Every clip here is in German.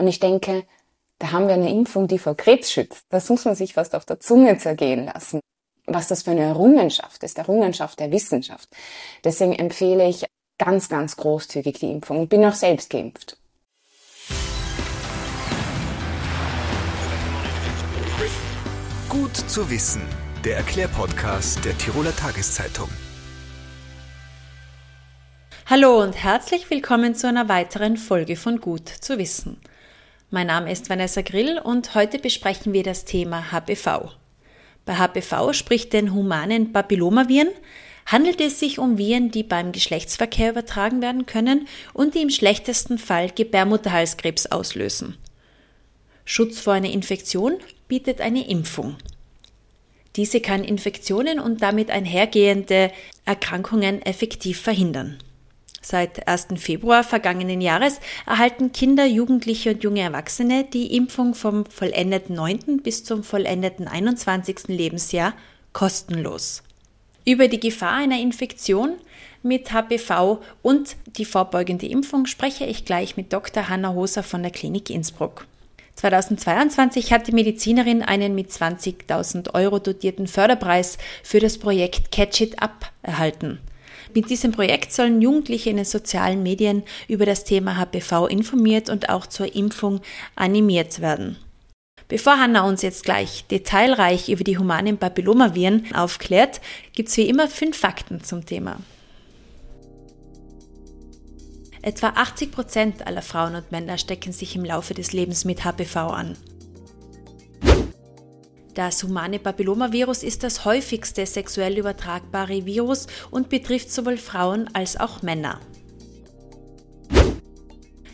Und ich denke, da haben wir eine Impfung, die vor Krebs schützt. Das muss man sich fast auf der Zunge zergehen lassen. Was das für eine Errungenschaft ist, Errungenschaft der Wissenschaft. Deswegen empfehle ich ganz, ganz großzügig die Impfung und bin auch selbst geimpft. Gut zu wissen. Der Erklärpodcast der Tiroler Tageszeitung. Hallo und herzlich willkommen zu einer weiteren Folge von Gut zu wissen. Mein Name ist Vanessa Grill und heute besprechen wir das Thema HPV. Bei HPV, sprich den humanen Papillomaviren, handelt es sich um Viren, die beim Geschlechtsverkehr übertragen werden können und die im schlechtesten Fall Gebärmutterhalskrebs auslösen. Schutz vor einer Infektion bietet eine Impfung. Diese kann Infektionen und damit einhergehende Erkrankungen effektiv verhindern. Seit 1. Februar vergangenen Jahres erhalten Kinder, Jugendliche und junge Erwachsene die Impfung vom vollendeten 9. bis zum vollendeten 21. Lebensjahr kostenlos. Über die Gefahr einer Infektion mit HPV und die vorbeugende Impfung spreche ich gleich mit Dr. Hanna Hoser von der Klinik Innsbruck. 2022 hat die Medizinerin einen mit 20.000 Euro dotierten Förderpreis für das Projekt Catch It Up erhalten. Mit diesem Projekt sollen Jugendliche in den sozialen Medien über das Thema HPV informiert und auch zur Impfung animiert werden. Bevor Hanna uns jetzt gleich detailreich über die humanen Papillomaviren aufklärt, gibt's wie immer fünf Fakten zum Thema. Etwa 80 Prozent aller Frauen und Männer stecken sich im Laufe des Lebens mit HPV an. Das humane Papillomavirus ist das häufigste sexuell übertragbare Virus und betrifft sowohl Frauen als auch Männer.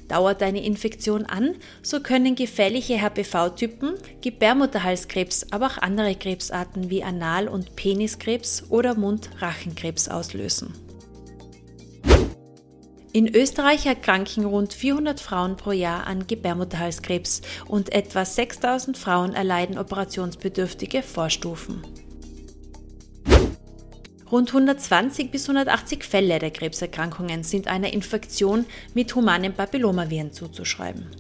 Dauert eine Infektion an, so können gefährliche HPV-Typen Gebärmutterhalskrebs, aber auch andere Krebsarten wie Anal- und Peniskrebs oder Mund-Rachenkrebs auslösen. In Österreich erkranken rund 400 Frauen pro Jahr an Gebärmutterhalskrebs und etwa 6000 Frauen erleiden operationsbedürftige Vorstufen. Rund 120 bis 180 Fälle der Krebserkrankungen sind einer Infektion mit humanen Papillomaviren zuzuschreiben.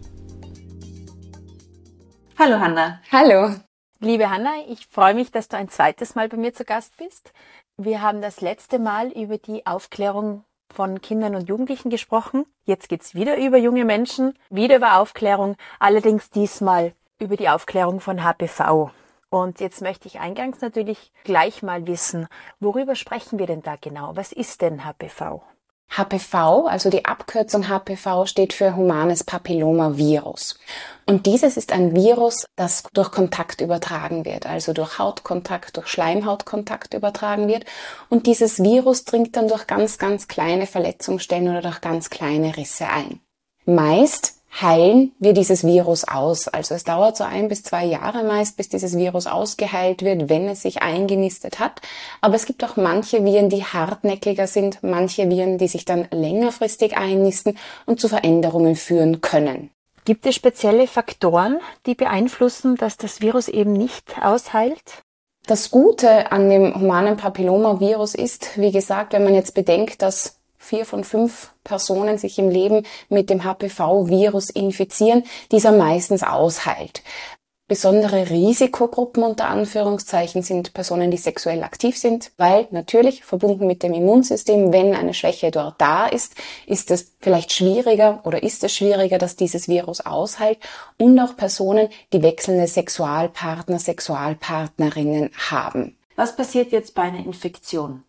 Hallo Hanna. Hallo. Liebe Hanna, ich freue mich, dass du ein zweites Mal bei mir zu Gast bist. Wir haben das letzte Mal über die Aufklärung von Kindern und Jugendlichen gesprochen. Jetzt geht's wieder über junge Menschen, wieder über Aufklärung, allerdings diesmal über die Aufklärung von HPV. Und jetzt möchte ich eingangs natürlich gleich mal wissen, worüber sprechen wir denn da genau? Was ist denn HPV? HPV, also die Abkürzung HPV, steht für humanes Papillomavirus. Und dieses ist ein Virus, das durch Kontakt übertragen wird, also durch Hautkontakt, durch Schleimhautkontakt übertragen wird. Und dieses Virus dringt dann durch ganz, ganz kleine Verletzungsstellen oder durch ganz kleine Risse ein. Meist heilen wir dieses Virus aus. Also es dauert so ein bis zwei Jahre meist, bis dieses Virus ausgeheilt wird, wenn es sich eingenistet hat. Aber es gibt auch manche Viren, die hartnäckiger sind, manche Viren, die sich dann längerfristig einnisten und zu Veränderungen führen können. Gibt es spezielle Faktoren, die beeinflussen, dass das Virus eben nicht ausheilt? Das Gute an dem humanen Papillomavirus ist, wie gesagt, wenn man jetzt bedenkt, dass vier von fünf Personen sich im Leben mit dem HPV-Virus infizieren, dieser meistens ausheilt. Besondere Risikogruppen unter Anführungszeichen sind Personen, die sexuell aktiv sind, weil natürlich verbunden mit dem Immunsystem, wenn eine Schwäche dort da ist, ist es vielleicht schwieriger oder ist es schwieriger, dass dieses Virus ausheilt und auch Personen, die wechselnde Sexualpartner, Sexualpartnerinnen haben. Was passiert jetzt bei einer Infektion?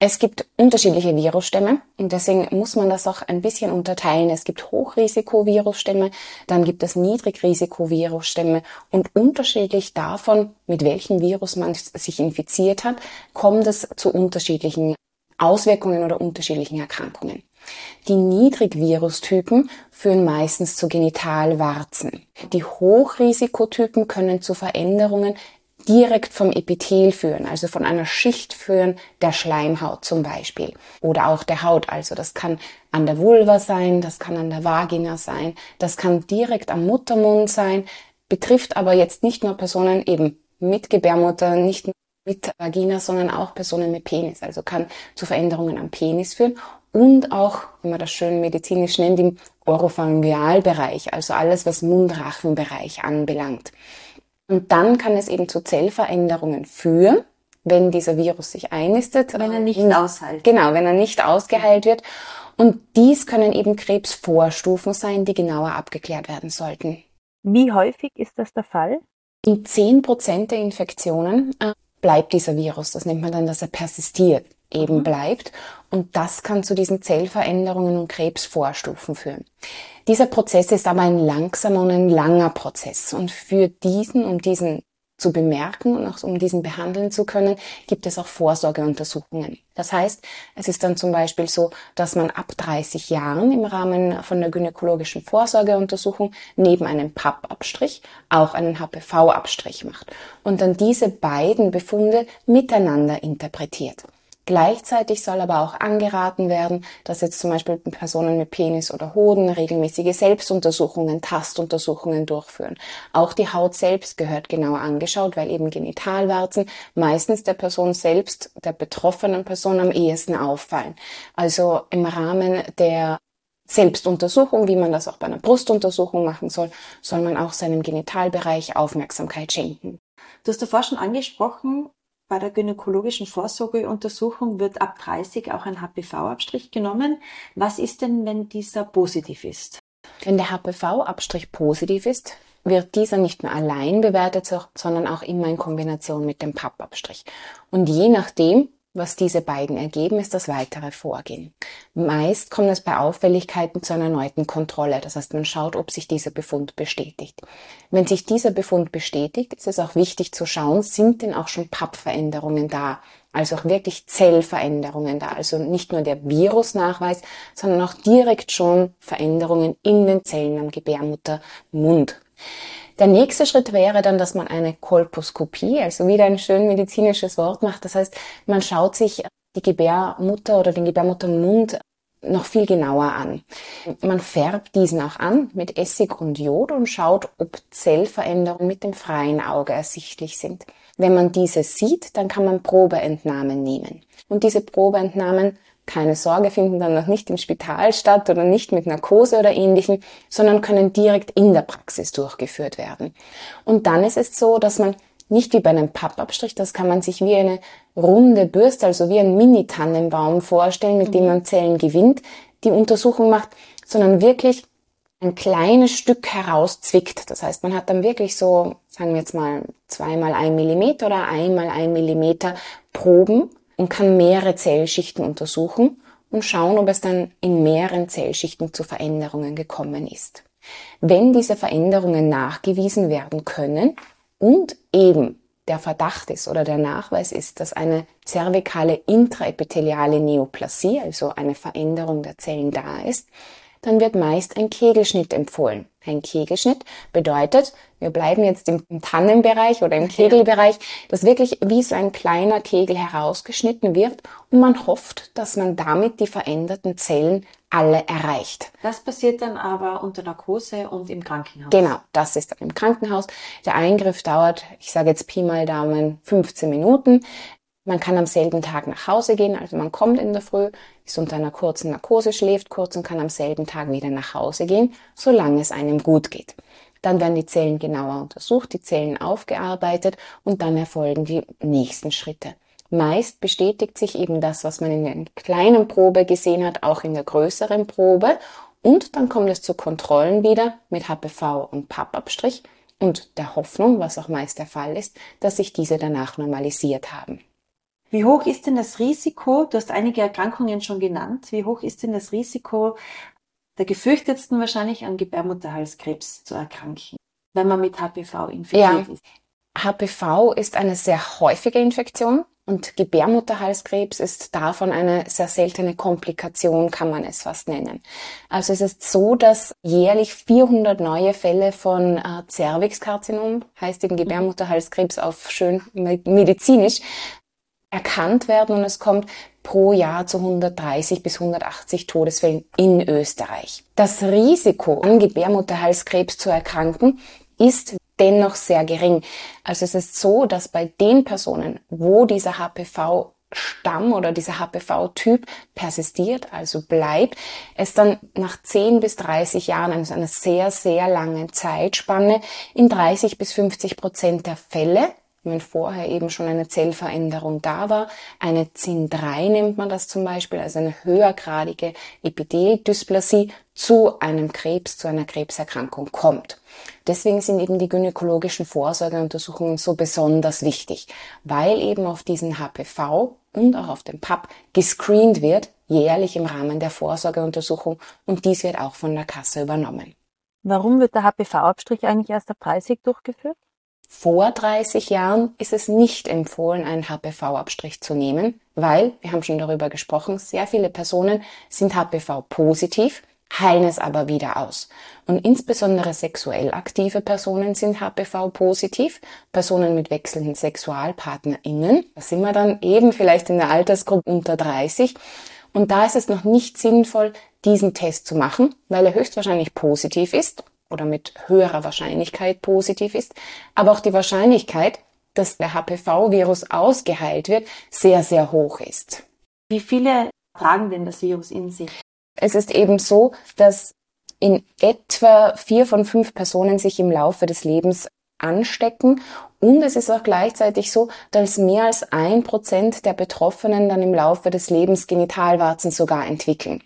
Es gibt unterschiedliche Virusstämme und deswegen muss man das auch ein bisschen unterteilen. Es gibt Hochrisikovirusstämme, dann gibt es Niedrigrisikovirusstämme und unterschiedlich davon, mit welchem Virus man sich infiziert hat, kommt es zu unterschiedlichen Auswirkungen oder unterschiedlichen Erkrankungen. Die Niedrigvirustypen führen meistens zu Genitalwarzen. Die Hochrisikotypen können zu Veränderungen direkt vom Epithel führen, also von einer Schicht führen der Schleimhaut zum Beispiel oder auch der Haut. Also das kann an der Vulva sein, das kann an der Vagina sein, das kann direkt am Muttermund sein, betrifft aber jetzt nicht nur Personen eben mit Gebärmutter, nicht mit Vagina, sondern auch Personen mit Penis. Also kann zu Veränderungen am Penis führen und auch, wenn man das schön medizinisch nennt, im Oropharyngealbereich, also alles, was Mundrachenbereich anbelangt. Und dann kann es eben zu Zellveränderungen führen, wenn dieser Virus sich einnistet. Wenn er nicht aushält. Genau, wenn er nicht ausgeheilt wird. Und dies können eben Krebsvorstufen sein, die genauer abgeklärt werden sollten. Wie häufig ist das der Fall? In 10% der Infektionen äh, bleibt dieser Virus. Das nennt man dann, dass er persistiert, eben mhm. bleibt. Und das kann zu diesen Zellveränderungen und Krebsvorstufen führen. Dieser Prozess ist aber ein langsamer und ein langer Prozess. Und für diesen, um diesen zu bemerken und auch um diesen behandeln zu können, gibt es auch Vorsorgeuntersuchungen. Das heißt, es ist dann zum Beispiel so, dass man ab 30 Jahren im Rahmen von der gynäkologischen Vorsorgeuntersuchung neben einem PAP-Abstrich auch einen HPV-Abstrich macht und dann diese beiden Befunde miteinander interpretiert. Gleichzeitig soll aber auch angeraten werden, dass jetzt zum Beispiel Personen mit Penis oder Hoden regelmäßige Selbstuntersuchungen, Tastuntersuchungen durchführen. Auch die Haut selbst gehört genauer angeschaut, weil eben Genitalwarzen meistens der Person selbst, der betroffenen Person am ehesten auffallen. Also im Rahmen der Selbstuntersuchung, wie man das auch bei einer Brustuntersuchung machen soll, soll man auch seinem Genitalbereich Aufmerksamkeit schenken. Du hast davor schon angesprochen, bei der gynäkologischen Vorsorgeuntersuchung wird ab 30 auch ein HPV-Abstrich genommen. Was ist denn, wenn dieser positiv ist? Wenn der HPV-Abstrich positiv ist, wird dieser nicht nur allein bewertet, sondern auch immer in Kombination mit dem PAP-Abstrich. Und je nachdem, was diese beiden ergeben, ist das weitere Vorgehen. Meist kommt es bei Auffälligkeiten zu einer erneuten Kontrolle. Das heißt, man schaut, ob sich dieser Befund bestätigt. Wenn sich dieser Befund bestätigt, ist es auch wichtig zu schauen, sind denn auch schon Pappveränderungen da? Also auch wirklich Zellveränderungen da. Also nicht nur der Virusnachweis, sondern auch direkt schon Veränderungen in den Zellen am Gebärmuttermund. Der nächste Schritt wäre dann, dass man eine Kolposkopie, also wieder ein schön medizinisches Wort macht. Das heißt, man schaut sich die Gebärmutter oder den Gebärmuttermund noch viel genauer an. Man färbt diesen auch an mit Essig und Jod und schaut, ob Zellveränderungen mit dem freien Auge ersichtlich sind. Wenn man diese sieht, dann kann man Probeentnahmen nehmen. Und diese Probeentnahmen keine Sorge, finden dann noch nicht im Spital statt oder nicht mit Narkose oder ähnlichem, sondern können direkt in der Praxis durchgeführt werden. Und dann ist es so, dass man nicht wie bei einem Pappabstrich, das kann man sich wie eine runde Bürste, also wie ein Mini-Tannenbaum vorstellen, mit dem man Zellen gewinnt, die Untersuchung macht, sondern wirklich ein kleines Stück herauszwickt. Das heißt, man hat dann wirklich so, sagen wir jetzt mal, zweimal ein Millimeter oder einmal ein Millimeter Proben und kann mehrere Zellschichten untersuchen und schauen, ob es dann in mehreren Zellschichten zu Veränderungen gekommen ist. Wenn diese Veränderungen nachgewiesen werden können und eben der Verdacht ist oder der Nachweis ist, dass eine zervikale intraepitheliale Neoplasie, also eine Veränderung der Zellen da ist, dann wird meist ein Kegelschnitt empfohlen. Ein Kegelschnitt bedeutet, wir bleiben jetzt im Tannenbereich oder im Kegelbereich, dass wirklich wie so ein kleiner Kegel herausgeschnitten wird und man hofft, dass man damit die veränderten Zellen alle erreicht. Das passiert dann aber unter Narkose und im Krankenhaus. Genau, das ist dann im Krankenhaus. Der Eingriff dauert, ich sage jetzt Pi mal Daumen, 15 Minuten. Man kann am selben Tag nach Hause gehen, also man kommt in der Früh, ist unter einer kurzen Narkose, schläft kurz und kann am selben Tag wieder nach Hause gehen, solange es einem gut geht. Dann werden die Zellen genauer untersucht, die Zellen aufgearbeitet und dann erfolgen die nächsten Schritte. Meist bestätigt sich eben das, was man in der kleinen Probe gesehen hat, auch in der größeren Probe und dann kommt es zu Kontrollen wieder mit HPV und Pappabstrich und der Hoffnung, was auch meist der Fall ist, dass sich diese danach normalisiert haben. Wie hoch ist denn das Risiko, du hast einige Erkrankungen schon genannt, wie hoch ist denn das Risiko, der gefürchtetsten wahrscheinlich an Gebärmutterhalskrebs zu erkranken, wenn man mit HPV infiziert ja. ist? HPV ist eine sehr häufige Infektion und Gebärmutterhalskrebs ist davon eine sehr seltene Komplikation, kann man es fast nennen. Also es ist so, dass jährlich 400 neue Fälle von äh, Cervixkarzinom, heißt eben Gebärmutterhalskrebs auf schön medizinisch, erkannt werden und es kommt pro Jahr zu 130 bis 180 Todesfällen in Österreich. Das Risiko, an Gebärmutterhalskrebs zu erkranken, ist dennoch sehr gering. Also es ist so, dass bei den Personen, wo dieser HPV Stamm oder dieser HPV-Typ persistiert, also bleibt, es dann nach 10 bis 30 Jahren, also einer sehr, sehr langen Zeitspanne, in 30 bis 50 Prozent der Fälle wenn vorher eben schon eine Zellveränderung da war. Eine ZIN3 nennt man das zum Beispiel, also eine höhergradige Epitheldysplasie zu einem Krebs, zu einer Krebserkrankung kommt. Deswegen sind eben die gynäkologischen Vorsorgeuntersuchungen so besonders wichtig, weil eben auf diesen HPV und auch auf den PAP gescreent wird, jährlich im Rahmen der Vorsorgeuntersuchung und dies wird auch von der Kasse übernommen. Warum wird der HPV-Abstrich eigentlich erst ab 30 durchgeführt? Vor 30 Jahren ist es nicht empfohlen, einen HPV-Abstrich zu nehmen, weil, wir haben schon darüber gesprochen, sehr viele Personen sind HPV-positiv, heilen es aber wieder aus. Und insbesondere sexuell aktive Personen sind HPV-positiv, Personen mit wechselnden SexualpartnerInnen. Da sind wir dann eben vielleicht in der Altersgruppe unter 30. Und da ist es noch nicht sinnvoll, diesen Test zu machen, weil er höchstwahrscheinlich positiv ist oder mit höherer Wahrscheinlichkeit positiv ist, aber auch die Wahrscheinlichkeit, dass der HPV-Virus ausgeheilt wird, sehr, sehr hoch ist. Wie viele tragen denn das Virus in sich? Es ist eben so, dass in etwa vier von fünf Personen sich im Laufe des Lebens anstecken und es ist auch gleichzeitig so, dass mehr als ein Prozent der Betroffenen dann im Laufe des Lebens Genitalwarzen sogar entwickeln.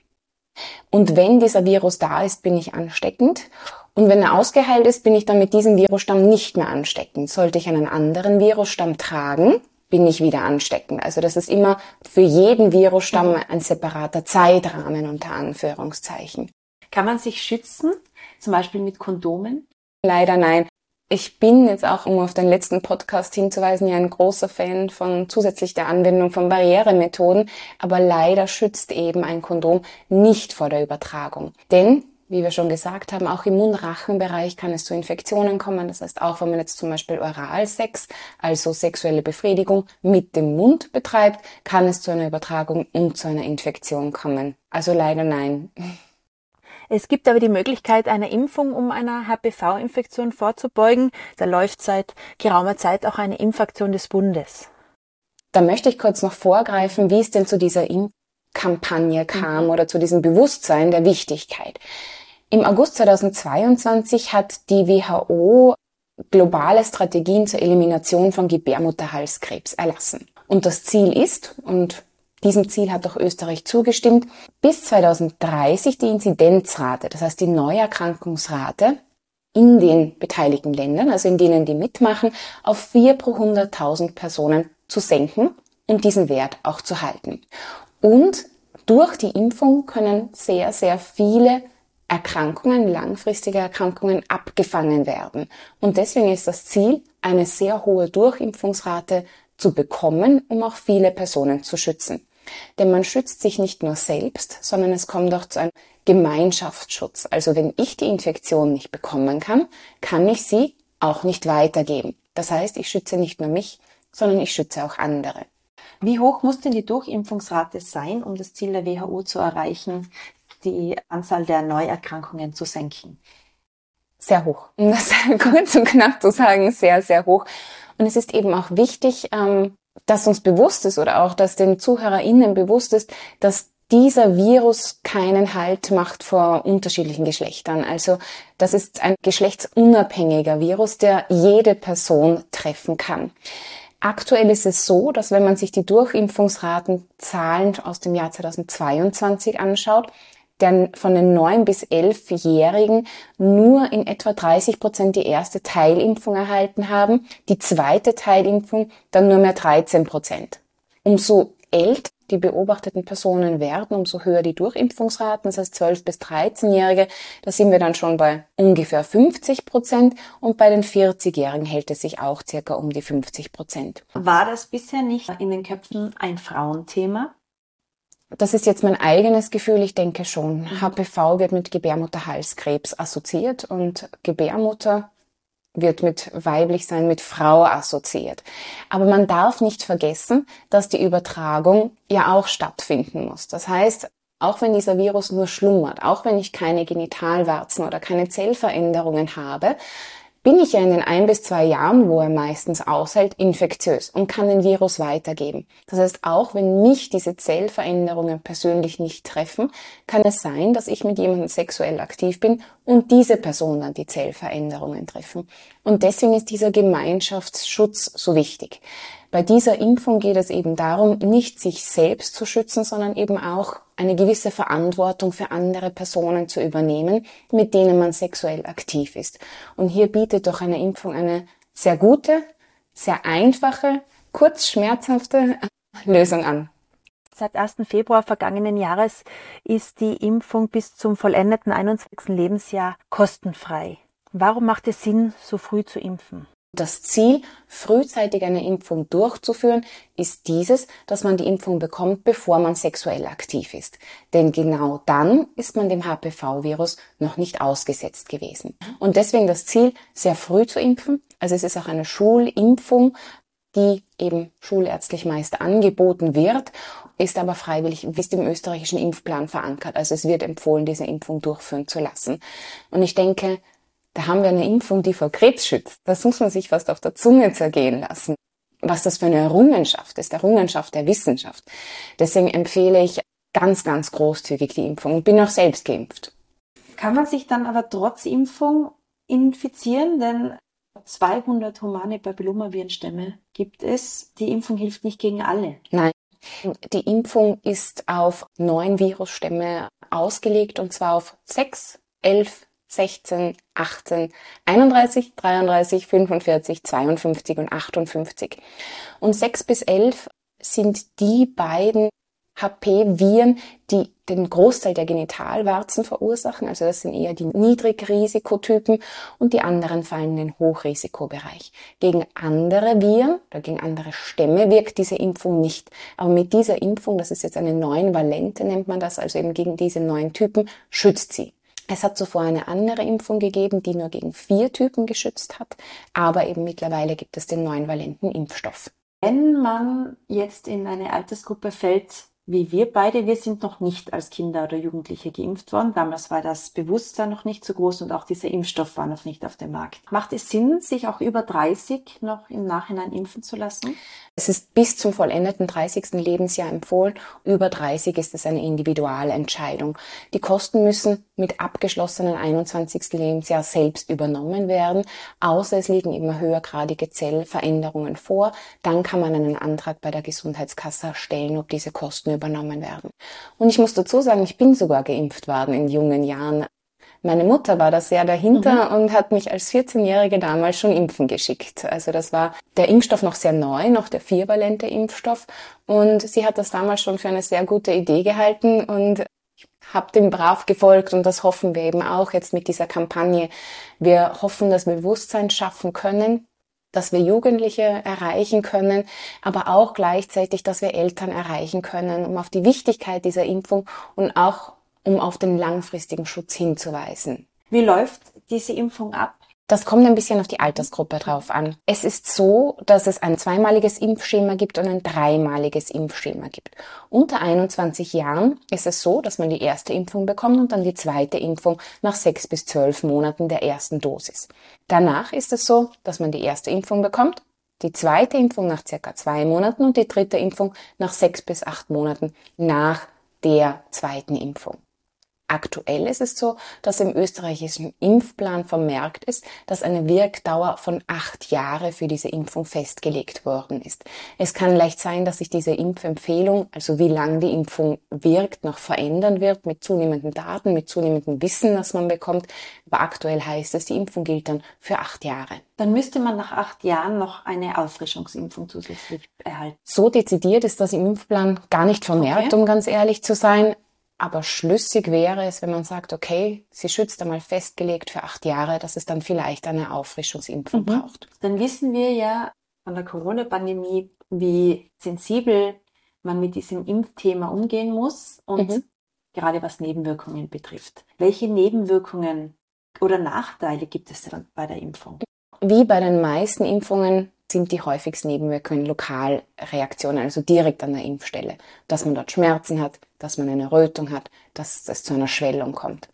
Und wenn dieser Virus da ist, bin ich ansteckend. Und wenn er ausgeheilt ist, bin ich dann mit diesem Virusstamm nicht mehr ansteckend. Sollte ich einen anderen Virusstamm tragen, bin ich wieder ansteckend. Also das ist immer für jeden Virusstamm ein separater Zeitrahmen unter Anführungszeichen. Kann man sich schützen, zum Beispiel mit Kondomen? Leider nein. Ich bin jetzt auch, um auf den letzten Podcast hinzuweisen, ja ein großer Fan von zusätzlich der Anwendung von Barrieremethoden, aber leider schützt eben ein Kondom nicht vor der Übertragung. Denn wie wir schon gesagt haben, auch im Mund-Rachen-Bereich kann es zu Infektionen kommen. Das heißt, auch wenn man jetzt zum Beispiel Oralsex, also sexuelle Befriedigung mit dem Mund betreibt, kann es zu einer Übertragung und zu einer Infektion kommen. Also leider nein. Es gibt aber die Möglichkeit einer Impfung, um einer HPV-Infektion vorzubeugen. Da läuft seit geraumer Zeit auch eine Impfaktion des Bundes. Da möchte ich kurz noch vorgreifen, wie es denn zu dieser Impfkampagne kam mhm. oder zu diesem Bewusstsein der Wichtigkeit. Im August 2022 hat die WHO globale Strategien zur Elimination von Gebärmutterhalskrebs erlassen. Und das Ziel ist, und diesem Ziel hat auch Österreich zugestimmt, bis 2030 die Inzidenzrate, das heißt die Neuerkrankungsrate in den beteiligten Ländern, also in denen die mitmachen, auf 4 pro 100.000 Personen zu senken und diesen Wert auch zu halten. Und durch die Impfung können sehr, sehr viele Erkrankungen, langfristige Erkrankungen abgefangen werden. Und deswegen ist das Ziel, eine sehr hohe Durchimpfungsrate zu bekommen, um auch viele Personen zu schützen. Denn man schützt sich nicht nur selbst, sondern es kommt auch zu einem Gemeinschaftsschutz. Also wenn ich die Infektion nicht bekommen kann, kann ich sie auch nicht weitergeben. Das heißt, ich schütze nicht nur mich, sondern ich schütze auch andere. Wie hoch muss denn die Durchimpfungsrate sein, um das Ziel der WHO zu erreichen, die Anzahl der Neuerkrankungen zu senken? Sehr hoch. Um das kurz und knapp zu sagen, sehr, sehr hoch. Und es ist eben auch wichtig, ähm, dass uns bewusst ist oder auch, dass den ZuhörerInnen bewusst ist, dass dieser Virus keinen Halt macht vor unterschiedlichen Geschlechtern. Also das ist ein geschlechtsunabhängiger Virus, der jede Person treffen kann. Aktuell ist es so, dass wenn man sich die Durchimpfungsratenzahlen aus dem Jahr 2022 anschaut, denn von den 9 bis 11-Jährigen nur in etwa 30 Prozent die erste Teilimpfung erhalten haben, die zweite Teilimpfung dann nur mehr 13 Prozent. Umso älter die beobachteten Personen werden, umso höher die Durchimpfungsraten, das heißt 12 bis 13-Jährige, da sind wir dann schon bei ungefähr 50 Prozent und bei den 40-Jährigen hält es sich auch circa um die 50 Prozent. War das bisher nicht in den Köpfen ein Frauenthema? Das ist jetzt mein eigenes Gefühl, ich denke schon. HPV wird mit Gebärmutterhalskrebs assoziiert und Gebärmutter wird mit weiblich sein, mit Frau assoziiert. Aber man darf nicht vergessen, dass die Übertragung ja auch stattfinden muss. Das heißt, auch wenn dieser Virus nur schlummert, auch wenn ich keine Genitalwarzen oder keine Zellveränderungen habe, bin ich ja in den ein bis zwei Jahren, wo er meistens aushält, infektiös und kann den Virus weitergeben. Das heißt, auch wenn mich diese Zellveränderungen persönlich nicht treffen, kann es sein, dass ich mit jemandem sexuell aktiv bin und diese Person dann die Zellveränderungen treffen. Und deswegen ist dieser Gemeinschaftsschutz so wichtig. Bei dieser Impfung geht es eben darum, nicht sich selbst zu schützen, sondern eben auch eine gewisse Verantwortung für andere Personen zu übernehmen, mit denen man sexuell aktiv ist. Und hier bietet doch eine Impfung eine sehr gute, sehr einfache, kurz schmerzhafte Lösung an. Seit 1. Februar vergangenen Jahres ist die Impfung bis zum vollendeten 21. Lebensjahr kostenfrei. Warum macht es Sinn, so früh zu impfen? Das Ziel, frühzeitig eine Impfung durchzuführen, ist dieses, dass man die Impfung bekommt, bevor man sexuell aktiv ist. Denn genau dann ist man dem HPV-Virus noch nicht ausgesetzt gewesen. Und deswegen das Ziel, sehr früh zu impfen. Also es ist auch eine Schulimpfung, die eben schulärztlich meist angeboten wird, ist aber freiwillig, ist im österreichischen Impfplan verankert. Also es wird empfohlen, diese Impfung durchführen zu lassen. Und ich denke, da haben wir eine Impfung, die vor Krebs schützt. Das muss man sich fast auf der Zunge zergehen lassen. Was das für eine Errungenschaft ist, Errungenschaft der Wissenschaft. Deswegen empfehle ich ganz, ganz großzügig die Impfung und bin auch selbst geimpft. Kann man sich dann aber trotz Impfung infizieren? Denn 200 humane Papillomavirenstämme gibt es. Die Impfung hilft nicht gegen alle. Nein. Die Impfung ist auf neun Virusstämme ausgelegt und zwar auf sechs, elf, 16, 18, 31, 33, 45, 52 und 58. Und 6 bis 11 sind die beiden HP-Viren, die den Großteil der Genitalwarzen verursachen. Also das sind eher die Niedrigrisikotypen und die anderen fallen in den Hochrisikobereich. Gegen andere Viren oder gegen andere Stämme wirkt diese Impfung nicht. Aber mit dieser Impfung, das ist jetzt eine neuen Valente, nennt man das, also eben gegen diese neuen Typen, schützt sie. Es hat zuvor eine andere Impfung gegeben, die nur gegen vier Typen geschützt hat, aber eben mittlerweile gibt es den neuen valenten Impfstoff. Wenn man jetzt in eine Altersgruppe fällt, wie wir beide. Wir sind noch nicht als Kinder oder Jugendliche geimpft worden. Damals war das Bewusstsein noch nicht so groß und auch dieser Impfstoff war noch nicht auf dem Markt. Macht es Sinn, sich auch über 30 noch im Nachhinein impfen zu lassen? Es ist bis zum vollendeten 30. Lebensjahr empfohlen. Über 30 ist es eine Individualentscheidung. Die Kosten müssen mit abgeschlossenen 21. Lebensjahr selbst übernommen werden, außer es liegen immer höhergradige Zellveränderungen vor. Dann kann man einen Antrag bei der Gesundheitskasse stellen, ob diese Kosten übernommen werden. Und ich muss dazu sagen, ich bin sogar geimpft worden in jungen Jahren. Meine Mutter war da sehr dahinter mhm. und hat mich als 14-Jährige damals schon impfen geschickt. Also das war der Impfstoff noch sehr neu, noch der viervalente Impfstoff. Und sie hat das damals schon für eine sehr gute Idee gehalten und habe dem brav gefolgt und das hoffen wir eben auch jetzt mit dieser Kampagne. Wir hoffen, dass wir Bewusstsein schaffen können, dass wir Jugendliche erreichen können, aber auch gleichzeitig, dass wir Eltern erreichen können, um auf die Wichtigkeit dieser Impfung und auch um auf den langfristigen Schutz hinzuweisen. Wie läuft diese Impfung ab? Das kommt ein bisschen auf die Altersgruppe drauf an. Es ist so, dass es ein zweimaliges Impfschema gibt und ein dreimaliges Impfschema gibt. Unter 21 Jahren ist es so, dass man die erste Impfung bekommt und dann die zweite Impfung nach sechs bis zwölf Monaten der ersten Dosis. Danach ist es so, dass man die erste Impfung bekommt, die zweite Impfung nach circa zwei Monaten und die dritte Impfung nach sechs bis acht Monaten nach der zweiten Impfung. Aktuell ist es so, dass im österreichischen Impfplan vermerkt ist, dass eine Wirkdauer von acht Jahre für diese Impfung festgelegt worden ist. Es kann leicht sein, dass sich diese Impfempfehlung, also wie lange die Impfung wirkt, noch verändern wird mit zunehmenden Daten, mit zunehmendem Wissen, das man bekommt. Aber aktuell heißt es, die Impfung gilt dann für acht Jahre. Dann müsste man nach acht Jahren noch eine Auffrischungsimpfung zusätzlich erhalten. So dezidiert ist das im Impfplan gar nicht vermerkt, okay. um ganz ehrlich zu sein. Aber schlüssig wäre es, wenn man sagt, okay, sie schützt einmal festgelegt für acht Jahre, dass es dann vielleicht eine Auffrischungsimpfung mhm. braucht. Dann wissen wir ja von der Corona-Pandemie, wie sensibel man mit diesem Impfthema umgehen muss und mhm. gerade was Nebenwirkungen betrifft. Welche Nebenwirkungen oder Nachteile gibt es denn bei der Impfung? Wie bei den meisten Impfungen sind die häufigsten Nebenwirkungen Lokalreaktionen, also direkt an der Impfstelle. Dass man dort Schmerzen hat, dass man eine Rötung hat, dass es zu einer Schwellung kommt.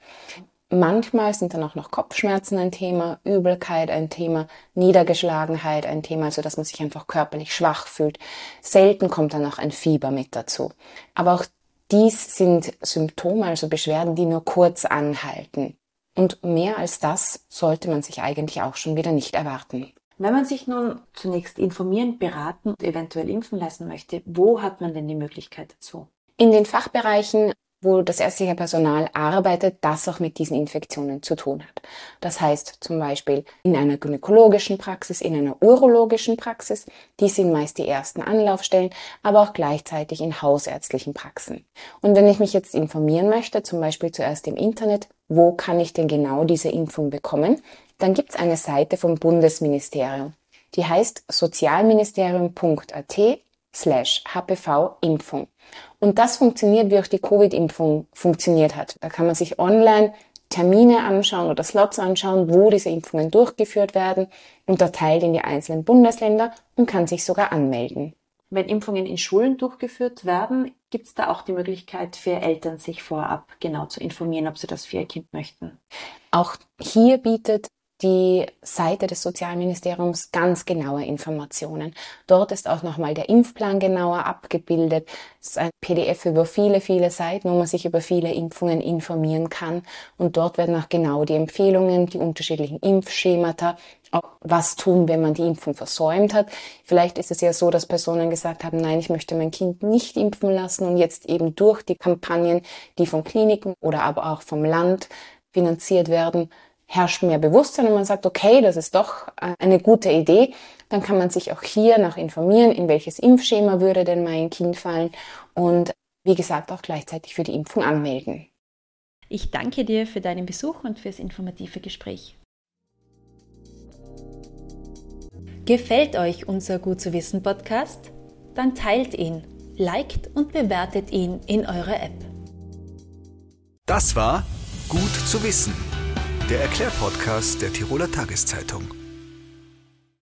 Manchmal sind dann auch noch Kopfschmerzen ein Thema, Übelkeit ein Thema, Niedergeschlagenheit ein Thema, also dass man sich einfach körperlich schwach fühlt. Selten kommt dann noch ein Fieber mit dazu. Aber auch dies sind Symptome, also Beschwerden, die nur kurz anhalten. Und mehr als das sollte man sich eigentlich auch schon wieder nicht erwarten. Wenn man sich nun zunächst informieren, beraten und eventuell impfen lassen möchte, wo hat man denn die Möglichkeit dazu? In den Fachbereichen wo das ärztliche Personal arbeitet, das auch mit diesen Infektionen zu tun hat. Das heißt zum Beispiel in einer gynäkologischen Praxis, in einer urologischen Praxis, die sind meist die ersten Anlaufstellen, aber auch gleichzeitig in hausärztlichen Praxen. Und wenn ich mich jetzt informieren möchte, zum Beispiel zuerst im Internet, wo kann ich denn genau diese Impfung bekommen, dann gibt es eine Seite vom Bundesministerium. Die heißt sozialministerium.at slash HPV-Impfung. Und das funktioniert, wie auch die Covid-Impfung funktioniert hat. Da kann man sich online Termine anschauen oder Slots anschauen, wo diese Impfungen durchgeführt werden, unterteilt in die einzelnen Bundesländer und kann sich sogar anmelden. Wenn Impfungen in Schulen durchgeführt werden, gibt es da auch die Möglichkeit für Eltern, sich vorab genau zu informieren, ob sie das für ihr Kind möchten. Auch hier bietet die Seite des Sozialministeriums ganz genaue Informationen. Dort ist auch nochmal der Impfplan genauer abgebildet. Es ist ein PDF über viele, viele Seiten, wo man sich über viele Impfungen informieren kann. Und dort werden auch genau die Empfehlungen, die unterschiedlichen Impfschemata, was tun, wenn man die Impfung versäumt hat. Vielleicht ist es ja so, dass Personen gesagt haben, nein, ich möchte mein Kind nicht impfen lassen und jetzt eben durch die Kampagnen, die von Kliniken oder aber auch vom Land finanziert werden, herrscht mehr Bewusstsein und man sagt, okay, das ist doch äh, eine gute Idee, dann kann man sich auch hier nach informieren, in welches Impfschema würde denn mein Kind fallen und wie gesagt auch gleichzeitig für die Impfung anmelden. Ich danke dir für deinen Besuch und fürs informative Gespräch. Gefällt euch unser Gut zu wissen Podcast? Dann teilt ihn, liked und bewertet ihn in eurer App. Das war Gut zu wissen der Erklärpodcast der Tiroler Tageszeitung.